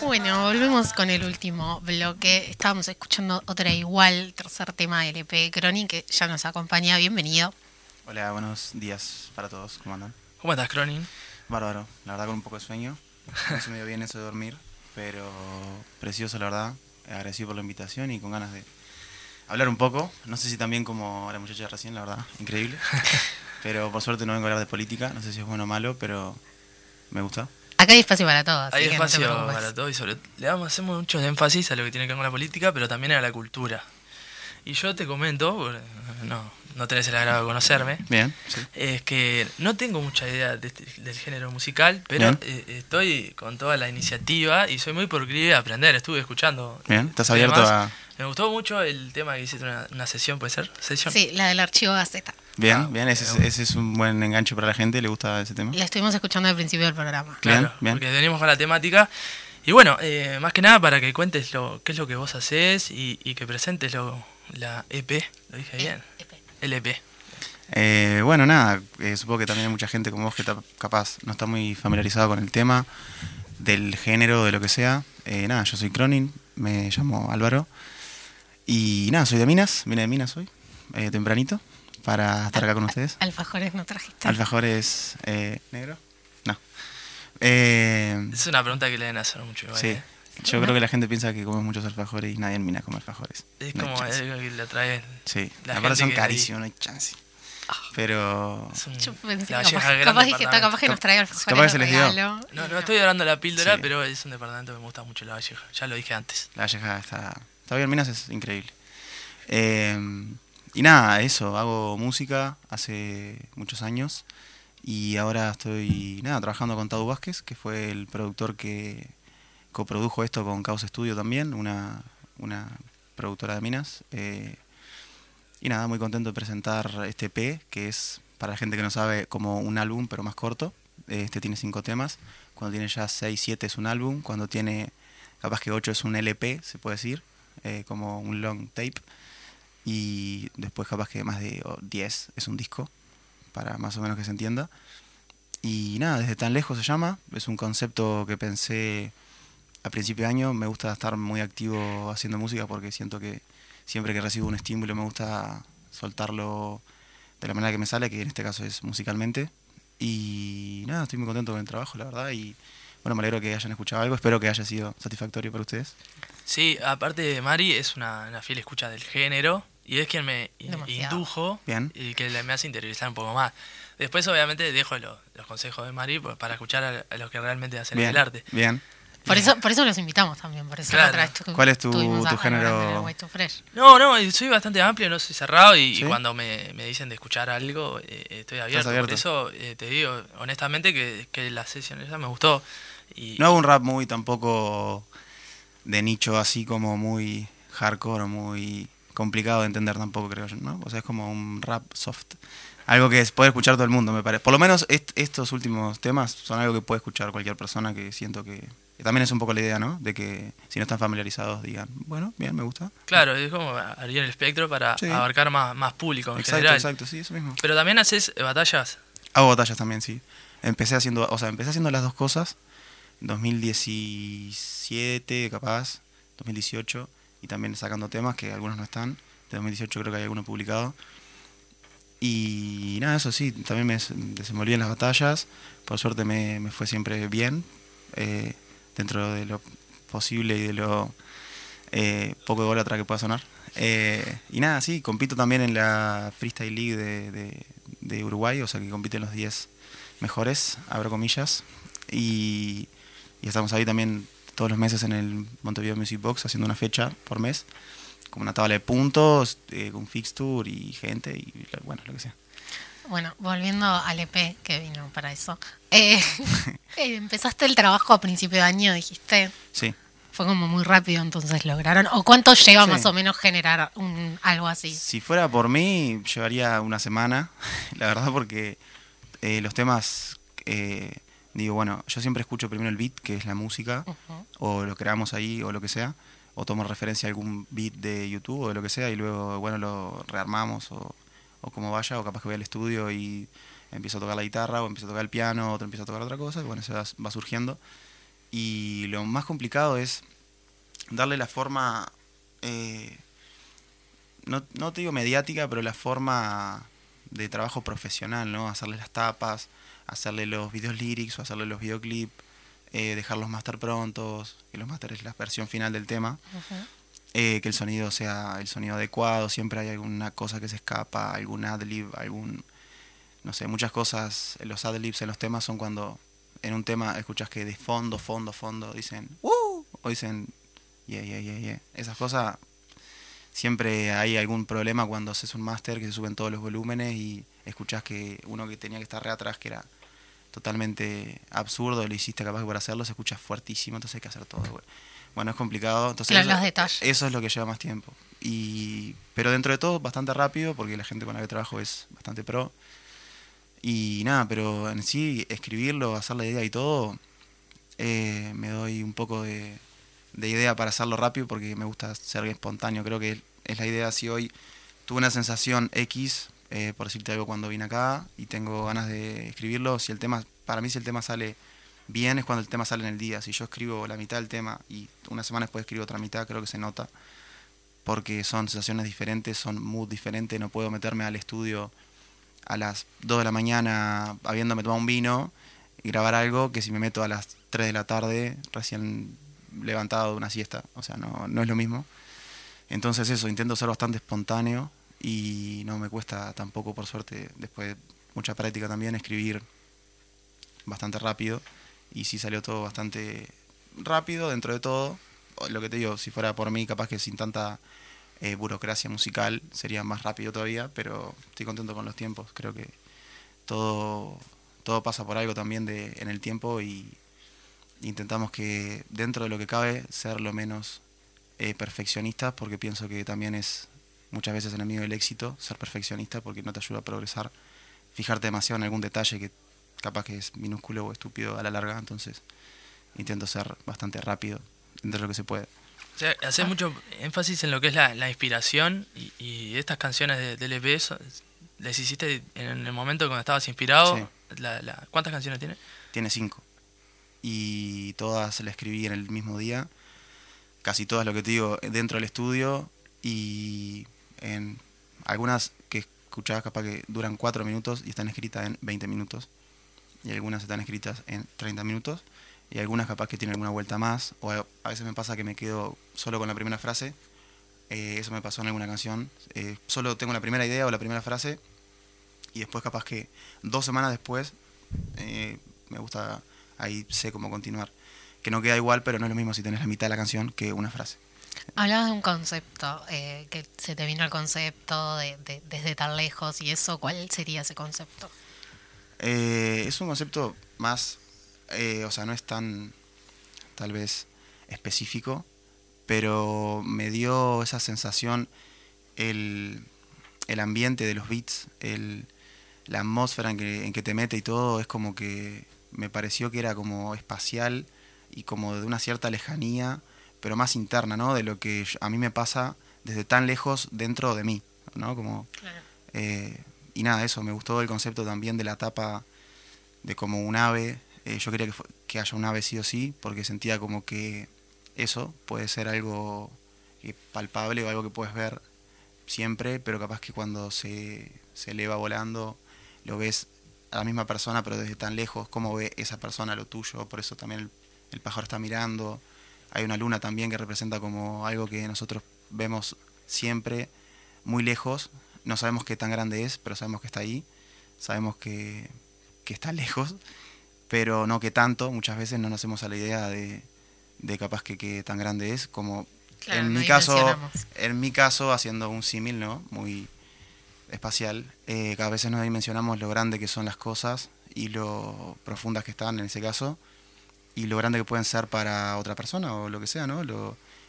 Bueno, volvemos con el último bloque. Estábamos escuchando otra igual, tercer tema del EP Crony, que ya nos acompaña. Bienvenido. Hola, buenos días para todos. ¿Cómo andan? ¿Cómo estás, Cronin? Bárbaro. La verdad con un poco de sueño. No se me dio bien eso de dormir, pero precioso, la verdad. Agradecido por la invitación y con ganas de hablar un poco. No sé si también como la muchacha de recién, la verdad. Increíble. Pero por suerte no vengo a hablar de política. No sé si es bueno o malo, pero me gusta. Acá hay espacio para todos. Hay no espacio para todo y sobre le damos hacemos mucho énfasis a lo que tiene que ver con la política, pero también a la cultura. Y yo te comento, no, no tenés el agrado de conocerme, Bien, sí. es que no tengo mucha idea de este- del género musical, pero eh, estoy con toda la iniciativa y soy muy por querer aprender. Estuve escuchando. Bien, estás abierto a... Me gustó mucho el tema que hiciste una, una sesión, ¿puede ser? ¿Sesión? Sí, la del archivo Gaceta. Bien, Ah, bien. Ese, es- ese es un buen enganche para la gente. ¿Le gusta ese tema? La estuvimos escuchando al principio del programa. Claro, Bien, bien. porque venimos con la temática. Y bueno, eh, más que nada para que cuentes lo, qué es lo que vos haces y, y que presentes lo, la EP. ¿Lo dije bien? EP. El EP. Eh, bueno, nada, eh, supongo que también hay mucha gente como vos que está, capaz no está muy familiarizado con el tema del género, de lo que sea. Eh, nada, yo soy Cronin, me llamo Álvaro. Y nada, soy de Minas, vine de Minas hoy, eh, tempranito, para estar acá con ustedes. Alfajores no trajiste. Alfajores eh, negro. No. Eh, Es una pregunta que le deben hacer mucho. igual, sí, ¿eh? yo creo que la gente piensa que comemos muchos alfajores y nadie en Minas come alfajores. Es No como algo que le atrae. Sí, la aparte son que- carísimos, no hay chance. Pero es un- Yo pensé, la capaz, que nos trae alfajores Capaz que de se les dio. No, no estoy dando la píldora, Sí. pero es un departamento que me gusta mucho la Valleja. Ya lo dije antes. La Valleja está, está bien, Minas es increíble. Eh, y nada, eso, hago música hace muchos años y ahora estoy nada trabajando con Tadu Vázquez, que fue el productor que coprodujo esto con Caos Studio también, una, una productora de Minas. Eh, y nada, muy contento de presentar este EP, que es, para la gente que no sabe, como un álbum, pero más corto. Este tiene cinco temas. Cuando tiene ya seis, siete es un álbum. Cuando tiene capaz que 8 es un LP, se puede decir, eh, como un long tape. Y después capaz que más de oh, 10 es un disco, para más o menos que se entienda. Y nada, desde tan lejos se llama, es un concepto que pensé a principio de año, me gusta estar muy activo haciendo música porque siento que siempre que recibo un estímulo me gusta soltarlo de la manera que me sale, que en este caso es musicalmente. Y nada, estoy muy contento con el trabajo, la verdad, y bueno, me alegro que hayan escuchado algo, espero que haya sido satisfactorio para ustedes. Sí, aparte Mari es una, una fiel escucha del género y es quien me Demasiado. indujo Bien. y que le- me hace interiorizar un poco más. Después obviamente dejo lo- los consejos de Mari pues, para escuchar a, a los que realmente hacen Bien, el arte. bien. Por eso, por eso los invitamos también. Por eso la Claro. otra vez tu- ¿Cuál es tu- tu género? No, no, soy bastante amplio, no soy cerrado y, cuando me, me dicen de escuchar algo eh, estoy abierto. abierto. Por eso eh, te digo honestamente que, que la sesión esa me gustó. Y, No hago un rap muy tampoco de nicho así como muy hardcore o muy complicado de entender tampoco creo yo, ¿no? O sea, es como un rap soft. Algo que puede escuchar todo el mundo, me parece. Por lo menos est- estos últimos temas son algo que puede escuchar cualquier persona que siento que... que también es un poco la idea, ¿no? De que si no están familiarizados digan, bueno, bien, me gusta. Claro, es como abrir el espectro para Sí. abarcar más, más público en Exacto, general. exacto, sí, eso mismo. Pero también haces eh, batallas. Hago batallas también, sí. Empecé haciendo, o sea, empecé haciendo las dos cosas. 2017, capaz, 2018, y también sacando temas que algunos no están. De 2018 creo que hay alguno publicado. Y nada, eso sí, también me des- desenvolví en las batallas. Por suerte me, me fue siempre bien, eh, dentro de lo posible y de lo eh, poco de atrás que pueda sonar. Eh, y nada, sí, compito también en la Freestyle League de, de- Uruguay, o sea que compiten los 10 mejores, abro comillas. Y estamos ahí también todos los meses en el Montevideo Music Box haciendo una fecha por mes, como una tabla de puntos, eh, un fixture y gente y bueno, lo que sea. Bueno, volviendo al EP que vino para eso. Eh, eh, empezaste el trabajo a principio de año, dijiste. Sí. Fue como muy rápido, entonces lograron. ¿O cuánto lleva Sí. más o menos generar un, algo así? Si fuera por mí, llevaría una semana, la verdad, porque eh, los temas, eh, digo, bueno, yo siempre escucho primero el beat, que es la música, o lo creamos ahí, o lo que sea, o tomo referencia a algún beat de YouTube, o de lo que sea, y luego, bueno, lo rearmamos, o, o como vaya, o capaz que voy al estudio y empiezo a tocar la guitarra, o empiezo a tocar el piano, otro empieza a tocar otra cosa, y bueno, se va, va surgiendo. Y lo más complicado es darle la forma, eh, no, no te digo mediática, pero la forma de trabajo profesional, ¿no? Hacerle las tapas, hacerle los videos lyrics o hacerle los videoclips, eh, dejar los master prontos, que los master es la versión final del tema, eh, que el sonido sea el sonido adecuado, siempre hay alguna cosa que se escapa, algún adlib, algún, no sé, muchas cosas, los adlibs en los temas son cuando en un tema escuchas que de fondo, fondo, fondo dicen, ¡Uh! o dicen, yeah, yeah, yeah, yeah. Esas cosas siempre hay algún problema cuando haces un máster que se suben todos los volúmenes y escuchas que uno que tenía que estar re atrás, que era totalmente absurdo, lo hiciste capaz que por hacerlo, se escucha fuertísimo, entonces hay que hacer todo. Bueno, es complicado, entonces Claro, eso, los detalles. eso es lo que lleva más tiempo. Y, pero dentro de todo, bastante rápido, porque la gente con la que trabajo es bastante pro. Y nada, pero en sí, escribirlo, hacer la idea y todo, eh, me doy un poco de, de idea para hacerlo rápido porque me gusta ser espontáneo. Creo que es la idea si hoy tuve una sensación X, eh, por decirte algo cuando vine acá, y tengo ganas de escribirlo, si el tema, para mí si el tema sale bien es cuando el tema sale en el día. Si yo escribo la mitad del tema y una semana después escribo otra mitad, creo que se nota. Porque son sensaciones diferentes, son mood diferentes, no puedo meterme al estudio a las 2 de la mañana habiéndome tomado un vino y grabar algo que si me meto a las 3 de la tarde recién levantado de una siesta. O sea, no, no es lo mismo. Entonces eso, intento ser bastante espontáneo y no me cuesta tampoco, por suerte, después de mucha práctica también, escribir bastante rápido. Y sí salió todo bastante rápido dentro de todo. Lo que te digo, si fuera por mí, capaz que sin tanta eh, burocracia musical sería más rápido todavía, pero estoy contento con los tiempos. Creo que todo, todo pasa por algo también de, en el tiempo y intentamos que dentro de lo que cabe ser lo menos eh, perfeccionistas porque pienso que también es muchas veces enemigo del éxito ser perfeccionista porque no te ayuda a progresar. Fijarte demasiado en algún detalle que capaz que es minúsculo o estúpido a la larga, entonces intento ser bastante rápido dentro de lo que se puede. O sea, haces mucho énfasis en lo que es la, la inspiración y, y estas canciones de, del EP, ¿les hiciste en el momento cuando estabas inspirado? Sí. La, la- ¿Cuántas canciones tiene? Tiene cinco. Y todas las escribí en el mismo día. Casi todas, lo que te digo, dentro del estudio. Y en algunas que escuchabas capaz que duran cuatro minutos y están escritas en 20 minutos. Y algunas están escritas en 30 minutos. Y algunas capaz que tienen alguna vuelta más. O a veces me pasa que me quedo solo con la primera frase. Eh, eso me pasó en alguna canción. Eh, solo tengo la primera idea o la primera frase. Y después capaz que dos semanas después eh, me gusta, ahí sé cómo continuar. Que no queda igual, pero no es lo mismo si tenés la mitad de la canción que una frase. Hablabas de un concepto, eh, que se te vino el concepto de, de- desde tan lejos y eso, ¿cuál sería ese concepto? Eh, es un concepto más, eh, o sea, no es tan, tal vez, específico, pero me dio esa sensación, el, el ambiente de los beats, el, la atmósfera en que, en que te mete y todo, es como que me pareció que era como espacial y como de una cierta lejanía, pero más interna, ¿no? De lo que a mí me pasa desde tan lejos dentro de mí, ¿no? Como eh, y nada, eso, me gustó el concepto también de la tapa de como un ave. Eh, yo quería que haya un ave sí o sí, porque sentía como que eso puede ser algo eh, palpable o algo que puedes ver siempre, pero capaz que cuando se, se eleva volando lo ves a la misma persona, pero desde tan lejos, cómo ve esa persona lo tuyo, por eso también el, el pájaro está mirando. Hay una luna también que representa como algo que nosotros vemos siempre muy lejos, no sabemos qué tan grande es, pero sabemos que está ahí, sabemos que, que está lejos, pero no que tanto, muchas veces no nos hacemos a la idea de, de capaz que, que tan grande es, como Claro, en mi caso, en mi caso, haciendo un símil, ¿no? Muy espacial, eh, cada vez no dimensionamos lo grande que son las cosas y lo profundas que están en ese caso, y lo grande que pueden ser para otra persona o lo que sea, ¿no?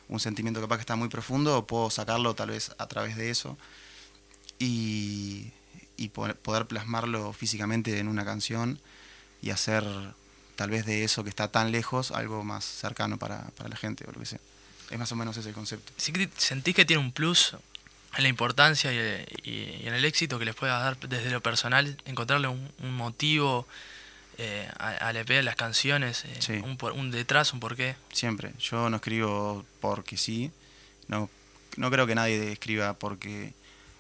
Un sentimiento capaz que está muy profundo, puedo sacarlo tal vez a través de eso y, y po- poder plasmarlo físicamente en una canción y hacer tal vez de eso que está tan lejos algo más cercano para, para la gente o lo que sea. Es más o menos ese el concepto. ¿Sí que ¿Sentís que tiene un plus en la importancia y, en el éxito que les pueda dar desde lo personal, encontrarle un motivo eh, al EP, las canciones, eh, Sí. un, por- un detrás, un porqué. Siempre. Yo no escribo porque sí. No, no creo que nadie escriba porque...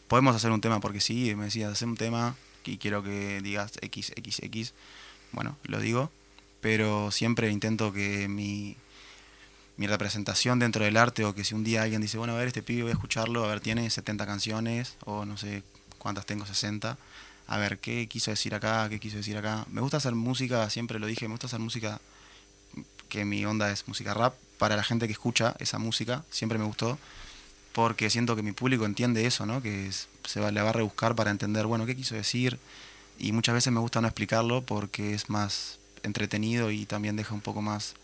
Podemos hacer un tema porque sí. Me decías, hacer un tema y quiero que digas X, X, X. Bueno, lo digo. Pero siempre intento que mi, mi representación dentro del arte o que si un día alguien dice, bueno, a ver, este pibe voy a escucharlo, a ver, tiene 70 canciones o no sé cuántas tengo, 60. A ver, ¿qué quiso decir acá? ¿Qué quiso decir acá? Me gusta hacer música, siempre lo dije, me gusta hacer música que mi onda es música rap, para la gente que escucha esa música, siempre me gustó, porque siento que mi público entiende eso, ¿no? Que se va, le va a rebuscar para entender, bueno, qué quiso decir, y muchas veces me gusta no explicarlo porque es más entretenido y también deja un poco más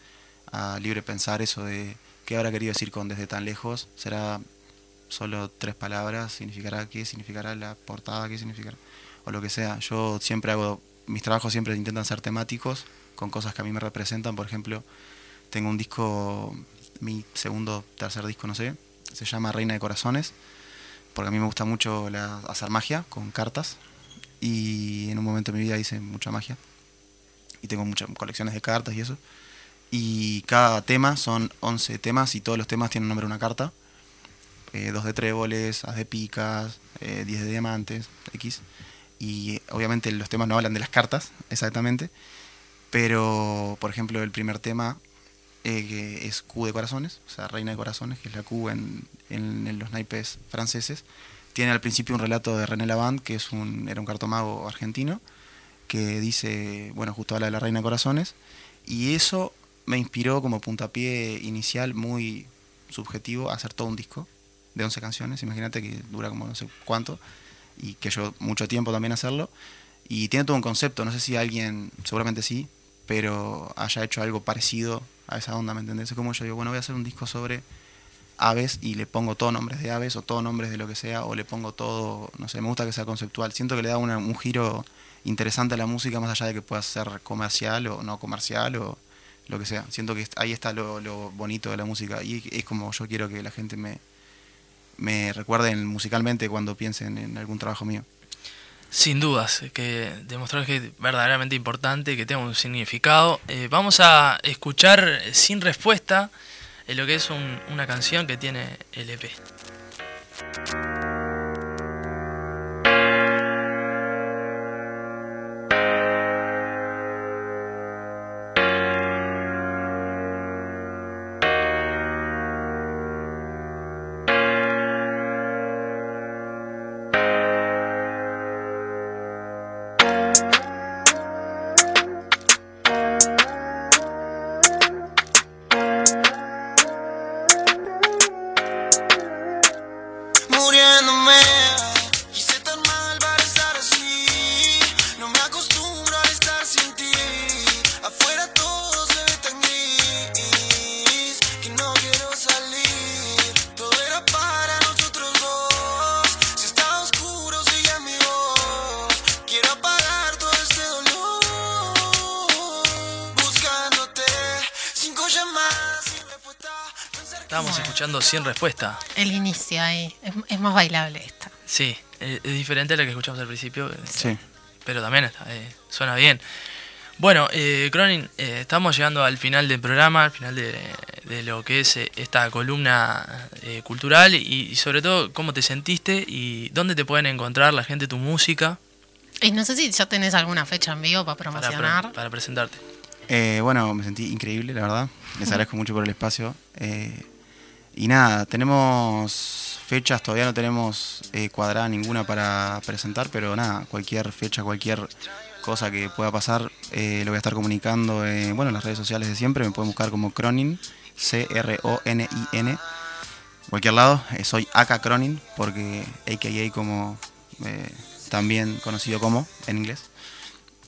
a libre pensar eso de qué habrá querido decir con desde tan lejos, será solo tres palabras, significará qué, significará la portada, qué significará, o lo que sea. Yo siempre hago, mis trabajos siempre intentan ser temáticos, con cosas que a mí me representan, por ejemplo, tengo un disco, mi segundo, tercer disco, no sé, se llama Reina de Corazones, porque a mí me gusta mucho hacer magia con cartas, y en un momento de mi vida hice mucha magia, y tengo muchas colecciones de cartas y eso, y cada tema son 11 temas, y todos los temas tienen un nombre de una carta, eh, dos de tréboles, as de picas, eh, 10 de diamantes, X, y obviamente los temas no hablan de las cartas, exactamente, pero, por ejemplo, el primer tema eh, es Q de corazones, o sea, Reina de Corazones, que es la Q en, en- en los naipes franceses. Tiene al principio un relato de René Lavand, que es un, era un cartomago argentino, que dice, bueno, justo habla de la Reina de Corazones. Y eso me inspiró como puntapié inicial muy subjetivo a hacer todo un disco de 11 canciones. Imagínate que dura como no sé cuánto, y que yo mucho tiempo también hacerlo. Y tiene todo un concepto, no sé si alguien, seguramente sí, pero haya hecho algo parecido a esa onda, ¿me entendés? Es como yo digo, bueno, voy a hacer un disco sobre aves y le pongo todo nombres de aves o todo nombres de lo que sea, o le pongo todo, no sé, me gusta que sea conceptual. Siento que le da una- un giro interesante a la música más allá de que pueda ser comercial o no comercial o lo que sea. Siento que ahí está lo, lo bonito de la música y es como yo quiero que la gente me, me recuerden musicalmente cuando piensen en algún trabajo mío. Sin dudas, que demostrar que es verdaderamente importante, que tenga un significado. Eh, vamos a escuchar sin respuesta eh, lo que es un- una canción que tiene el EP. man. Estábamos escuchando sin respuesta. El inicio ahí. Es, es más bailable esta. Sí, eh, es diferente a la que escuchamos al principio, eh, Sí. pero también está, eh, suena bien. Bueno, eh, Cronin, eh, estamos llegando al final del programa, al final de, de lo que es eh, esta columna eh, cultural y, y sobre todo cómo te sentiste y dónde te pueden encontrar la gente tu música Y no sé si ya tenés alguna fecha en vivo para para, promocionar. pre- para presentarte. Eh, bueno, me sentí increíble, la verdad. Les agradezco mucho por el espacio. Y nada, tenemos fechas, todavía no tenemos eh, cuadrada ninguna para presentar, pero nada, cualquier fecha, cualquier cosa que pueda pasar, eh, lo voy a estar comunicando bueno, en las redes sociales de siempre. Me pueden buscar como Cronin, C-R-O-N-I-N. Cualquier lado, eh, soy Aka Cronin, porque AKA como también conocido como en inglés.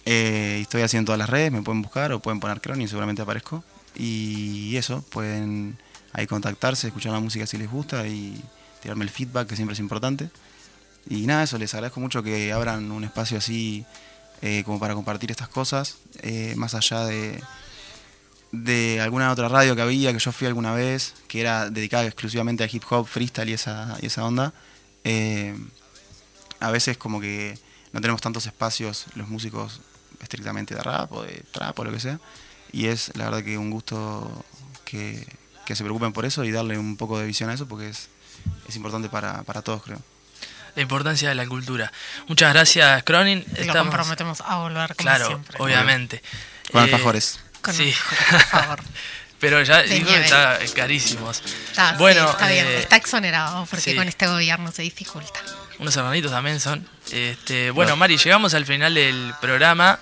Estoy haciendo todas las redes, me pueden buscar o pueden poner Cronin, seguramente aparezco. Y eso, pueden ahí contactarse, escuchar la música si les gusta y tirarme el feedback, que siempre es importante. Y nada, eso, les agradezco mucho que abran un espacio así eh, como para compartir estas cosas, eh, más allá de, de alguna otra radio que había, que yo fui alguna vez, que era dedicada exclusivamente a hip hop, freestyle y esa, y esa onda. Eh, a veces como que no tenemos tantos espacios los músicos estrictamente de rap o de trap o lo que sea. Y es la verdad que un gusto que, que se preocupen por eso y darle un poco de visión a eso porque es, es importante para, para todos, creo. La importancia de la cultura. Muchas gracias, Cronin. Y lo comprometemos a volver como claro, siempre. obviamente. Con Eh, alfajores. Con sí. alfajores, por favor. Pero ya está carísimos. Está, sí, bueno, está bien, eh, está exonerado porque sí. con este gobierno se dificulta. Unos hermanitos también son. Este, bueno, Mari, llegamos al final del programa.